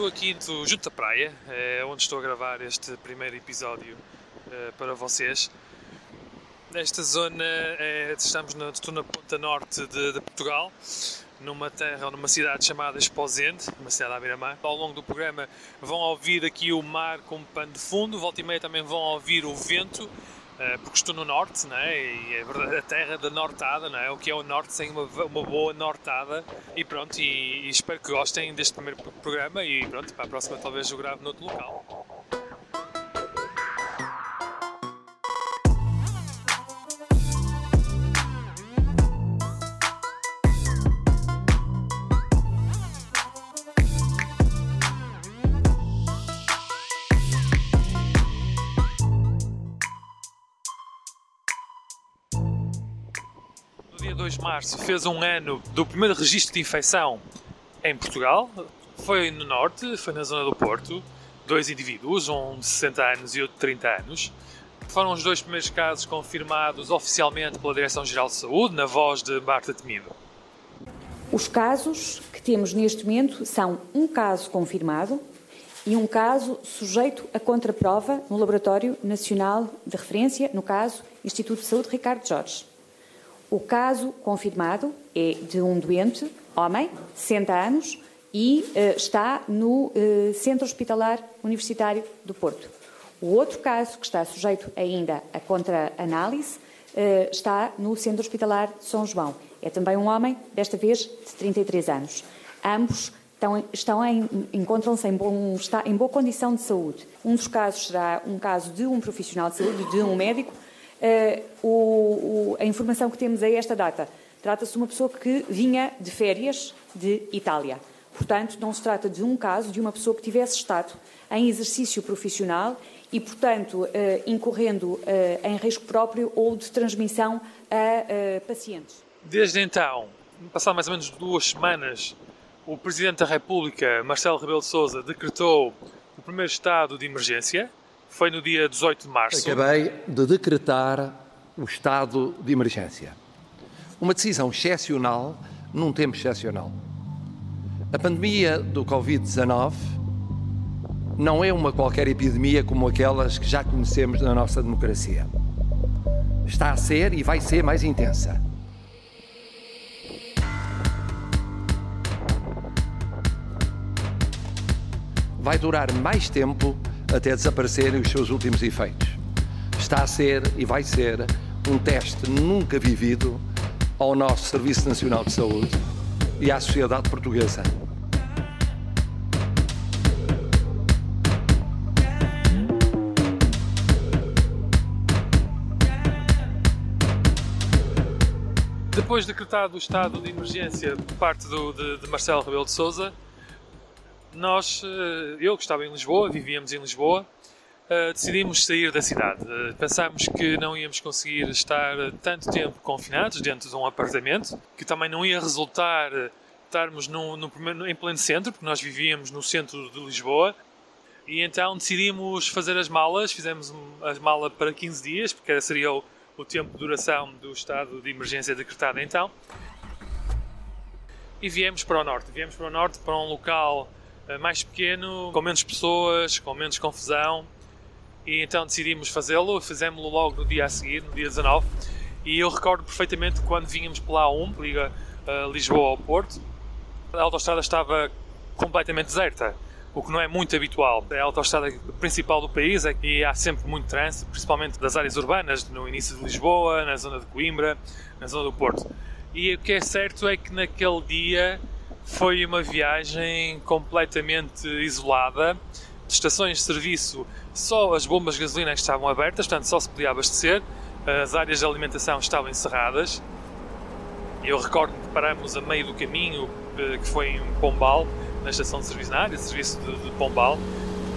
estou aqui junto à praia, é onde estou a gravar este primeiro episódio uh, para vocês. Nesta zona, é, estamos na, estou na ponta norte de, de, Portugal, numa terra numa cidade chamada Esposende, uma cidade à beira-mar. Ao longo do programa vão ouvir aqui o mar com pano de fundo, volta e meia também vão ouvir o vento porque estou no norte, não é? E é verdade, a terra da nortada, não é? O que é o norte sem uma, uma boa nortada. E pronto, e, e, espero que gostem deste primeiro programa e pronto, para a próxima talvez eu grave noutro local. Março fez um ano do primeiro registro de infecção em Portugal. Foi no norte, foi na zona do Porto. Dois indivíduos, um de 60 anos e outro de 30 anos. Foram os dois primeiros casos confirmados oficialmente pela Direção-Geral de Saúde, na voz de Marta Temido. Os casos que temos neste momento são um caso confirmado e um caso sujeito a contraprova no Laboratório Nacional de Referência, no caso Instituto de Saúde Ricardo Jorge. O caso confirmado é de um doente, homem, 60 anos, e uh, está no uh, Centro Hospitalar Universitário do Porto. O outro caso, que está sujeito ainda a contra-análise, uh, está no Centro Hospitalar de São João. É também um homem, desta vez de 33 anos. Ambos estão, estão encontram-se em, bom, em boa condição de saúde. Um dos casos será um caso de um profissional de saúde, de um médico, Uh, o, o, a informação que temos a esta data trata-se de uma pessoa que vinha de férias de Itália. Portanto, não se trata de um caso de uma pessoa que tivesse estado em exercício profissional e, portanto, uh, incorrendo uh, em risco próprio ou de transmissão a pacientes. Desde então, passado mais ou menos duas semanas, o Presidente da República, Marcelo Rebelo de Sousa, decretou o primeiro estado de emergência foi no dia 18 de março. Acabei de decretar o estado de emergência. Uma decisão excepcional num tempo excepcional. A pandemia do Covid-19 não é uma qualquer epidemia como aquelas que já conhecemos na nossa democracia. Está a ser e vai ser mais intensa. Vai durar mais tempo até desaparecerem os seus últimos efeitos. Está a ser e vai ser um teste nunca vivido ao nosso Serviço Nacional de Saúde e à sociedade portuguesa. Depois decretado o estado de emergência por parte do, de, de Marcelo Rebelo de Sousa, nós, eh, eu que estava em Lisboa, vivíamos em Lisboa, eh, decidimos sair da cidade. Eh, pensámos que não íamos conseguir estar tanto tempo confinados dentro de um apartamento, que também não ia resultar estarmos no, no, em pleno centro, porque nós vivíamos no centro de Lisboa. E então decidimos fazer as malas, fizemos as malas para 15 dias, porque seria o, o tempo de duração do estado de emergência decretado então. E viemos para o norte. Viemos para o norte, para um local mais pequeno, com menos pessoas, com menos confusão. E então decidimos fazê-lo, fizemos-lo logo no dia a seguir, no dia 19. E eu recordo perfeitamente quando vínhamos pela A1, que liga uh, Lisboa ao Porto, a autostrada estava completamente deserta, o que não é muito habitual. É a autostrada principal do país é e há sempre muito trânsito, principalmente das áreas urbanas, no início de Lisboa, na zona de Coimbra, na zona do Porto. E o que é certo é que naquele dia foi uma viagem completamente isolada. De estações de serviço, só as bombas de gasolina estavam abertas, portanto só se podia abastecer. As áreas de alimentação estavam encerradas. Eu recordo que paramos a meio do caminho, eh, que foi em Pombal, na estação de serviço, na área de serviço de, de Pombal,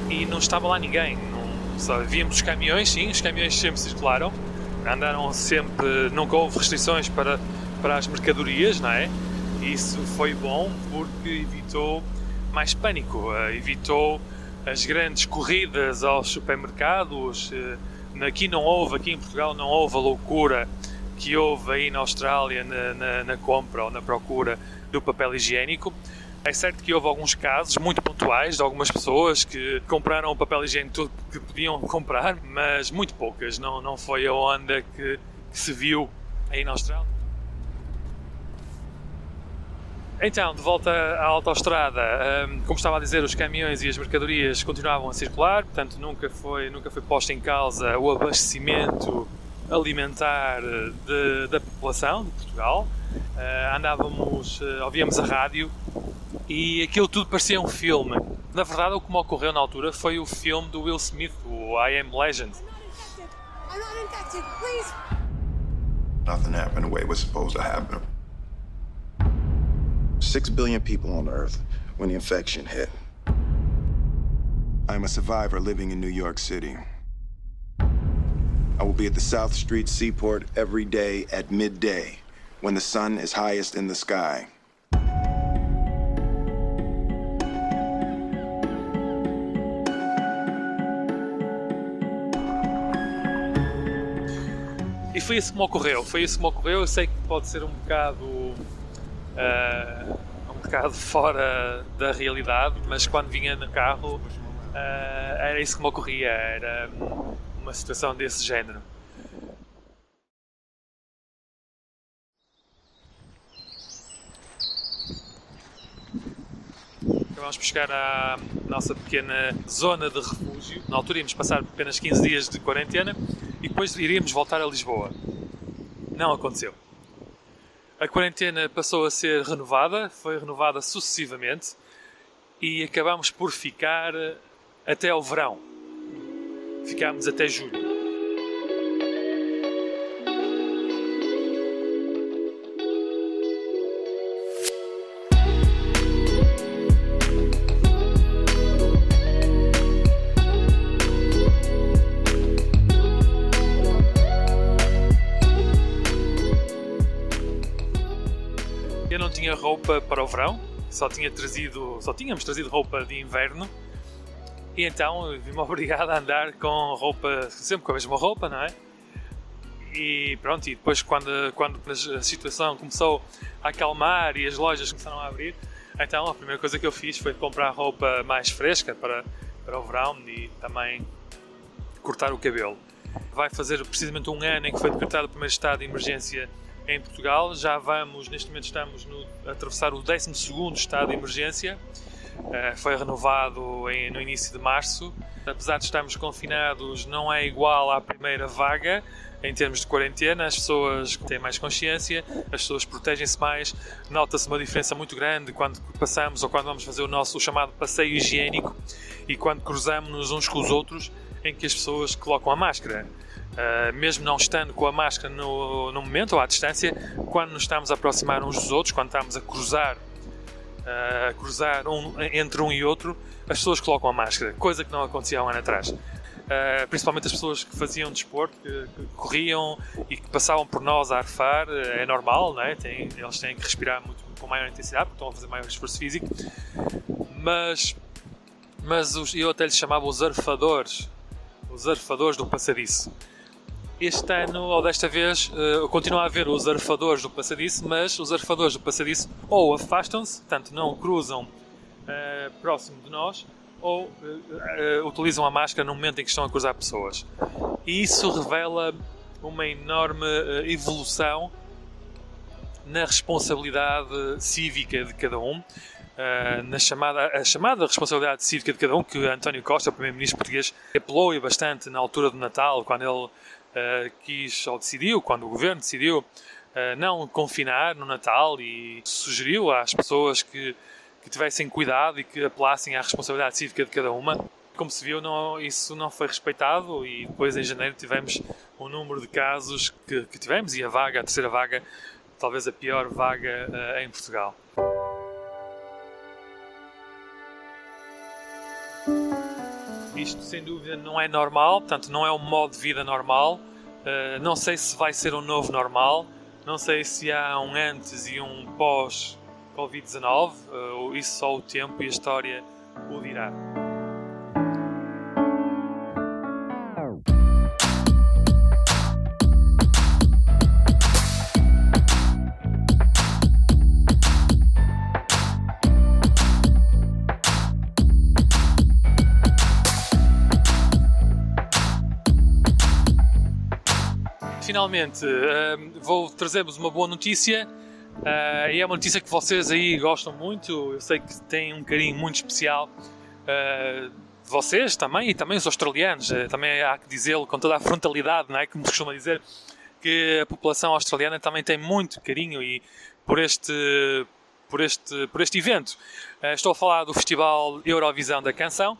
e não estava lá ninguém. Não, só víamos os caminhões, sim, os caminhões sempre circularam, andaram sempre, nunca houve restrições para, para as mercadorias, não é? Isso foi bom porque evitou mais pânico, eh, evitou as grandes corridas aos supermercados. Eh, aqui não houve, aqui em Portugal não houve a loucura que houve aí na Austrália na, na, na compra ou na procura do papel higiênico. É certo que houve alguns casos muito pontuais de algumas pessoas que compraram o papel higiênico tudo que podiam comprar, mas muito poucas. Não, não foi a onda que, que se viu aí na Austrália. Então, de volta à autoestrada, como estava a dizer, os caminhões e as mercadorias continuavam a circular, portanto nunca foi, nunca foi posto em causa o abastecimento alimentar de, da população de Portugal. Uh, andávamos, uh, ouvíamos a rádio e aquilo tudo parecia um filme. Na verdade, o que me ocorreu na altura foi o filme do Will Smith, o I Am Legend. Nothing happened the way it was supposed to happen. Six billion people on Earth when the infection hit. I'm a survivor living in New York City. I will be at the South Street Seaport every day at midday when the sun is highest in the sky. E foi isso que me ocorreu, foi isso que me ocorreu. Eu sei que pode ser um bocado. Uh, um bocado fora da realidade, mas quando vinha no carro uh, era isso que me ocorria, era uma situação desse género. Vamos buscar a nossa pequena zona de refúgio. Na altura íamos passar apenas 15 dias de quarentena e depois iríamos voltar a Lisboa. Não aconteceu. A quarentena passou a ser renovada, foi renovada sucessivamente e acabamos por ficar até ao verão. Ficámos até julho. Roupa para o verão, só tinha trazido, só tínhamos trazido roupa de inverno e então vi-me obrigado a andar com roupa, sempre com a mesma roupa, não é? E pronto, e depois quando, quando a situação começou a acalmar e as lojas começaram a abrir, então a primeira coisa que eu fiz foi comprar roupa mais fresca para, para o verão e também cortar o cabelo. Vai fazer precisamente um ano em que foi decretado o primeiro estado de emergência em Portugal. Já vamos, neste momento estamos no, a atravessar o 12 estado de emergência. Uh, foi renovado em, no início de março. Apesar de estarmos confinados, não é igual à primeira vaga em termos de quarentena. As pessoas têm mais consciência, as pessoas protegem-se mais. Nota-se uma diferença muito grande quando passamos ou quando vamos fazer o nosso o chamado passeio higiênico e quando cruzamos uns com os outros, em que as pessoas colocam a máscara. Uh, mesmo não estando com a máscara no, no momento ou à distância, quando nos estamos a aproximar uns dos outros, quando estamos a cruzar, uh, a cruzar um, entre um e outro, as pessoas colocam a máscara, coisa que não acontecia há um ano atrás. Uh, principalmente as pessoas que faziam desporto, que, que, corriam e que passavam por nós a arfar, é normal, não é? Tem, eles têm que respirar muito, com maior intensidade porque estão a fazer maior esforço físico, mas, mas os, eu até lhes chamava os arfadores, os arfadores do passadiço este ano, ou desta vez, uh, continua a haver os arfadores do passadiço, mas os arfadores do passadiço ou afastam-se, portanto não cruzam uh, próximo de nós, ou uh, utilizam a máscara no momento em que estão a cruzar pessoas. E isso revela uma enorme evolução na responsabilidade cívica de cada um, na chamada, a chamada responsabilidade cívica de cada um, que António Costa, o Primeiro-Ministro português, apelou bastante na altura do Natal, quando ele uh, quis, ou decidiu, quando o governo decidiu uh, não confinar no Natal e sugeriu às pessoas que, que tivessem cuidado e que apelassem à responsabilidade cívica de cada uma. Como se viu, não, isso não foi respeitado e depois em janeiro tivemos o número de casos que, que tivemos e a vaga, a terceira vaga, talvez a pior vaga uh, em Portugal. Isto, sem dúvida, não é normal, portanto, não é um modo de vida normal. Uh, não sei se vai ser um novo normal, não sei se há um antes e um pós-Covid-19, uh, isso só o tempo e a história o dirá. Finalmente vou trazer-vos uma boa notícia. Uh, e é uma notícia que vocês aí gostam muito. Eu sei que têm um carinho muito especial. Uh, vocês também e também os australianos. Uh, também há que dizê-lo com toda a frontalidade, não é? Como costuma dizer, que a população australiana também tem muito carinho e por este por este por este evento. estou a falar do Festival Eurovisão da Canção,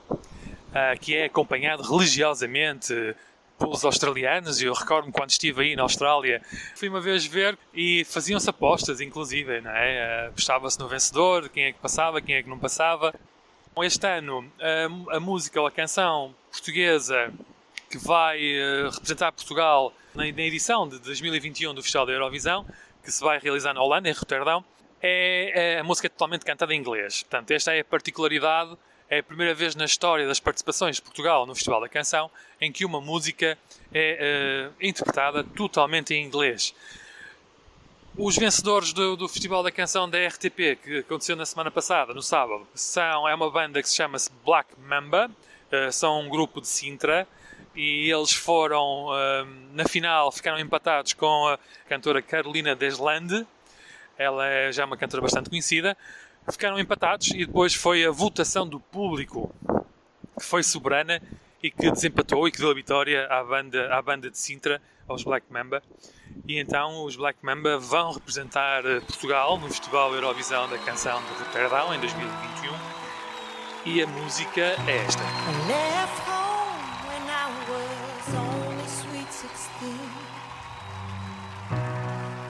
que é acompanhado religiosamente pelos australianos, e eu recordo-me quando estive aí na Austrália, fui uma vez ver e faziam-se apostas, inclusive, não é? Apostava-se no vencedor, quem é que passava, quem é que não passava. Este ano, a, a música ou a canção portuguesa que vai uh, representar Portugal na, na, edição de 2021 do Festival da Eurovisão, que se vai realizar na Holanda, em Roterdão, é, é a música totalmente cantada em inglês. Portanto, esta é a particularidade é a primeira vez na história das participações de Portugal no Festival da Canção em que uma música é uh, interpretada totalmente em inglês. Os vencedores do, do, Festival da Canção da RTP, que aconteceu na semana passada, no sábado, são, é uma banda que se chama-se Black Mamba, uh, são um grupo de Sintra, e eles foram, uh, na final, ficaram empatados com a cantora Carolina Deslande, ela é já uma cantora bastante conhecida, ficaram empatados e depois foi a votação do público que foi soberana e que desempatou e que deu a vitória à banda, à banda de Sintra, aos Black Mamba. E então os Black Mamba vão representar eh, Portugal no Festival Eurovisão da Canção de Roterdão em 2021. E a música é esta.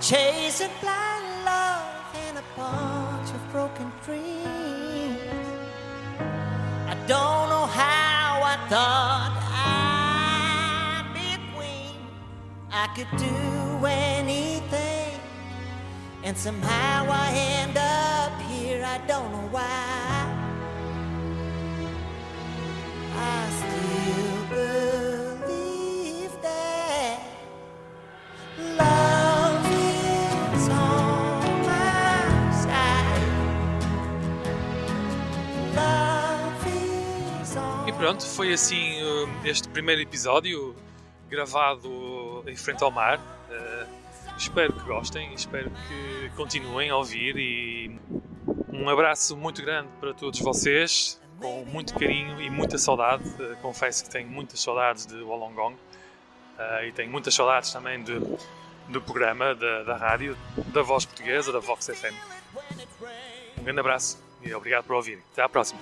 Chasing blind thought I'd be queen. I could do anything, and somehow I end up here. I don't know why. Pronto, foi assim uh, este primeiro episódio gravado em frente ao mar. Uh, espero que gostem, espero que continuem a ouvir e um abraço muito grande para todos vocês, com muito carinho e muita saudade. Uh, confesso que tenho muitas saudades de Wollongong uh, e tenho muitas saudades também de, do programa, da, da rádio, da voz portuguesa, da Vox FM. Um grande abraço e obrigado por ouvir. Até à próxima.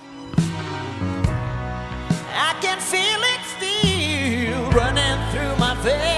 I can feel it still running through my veins.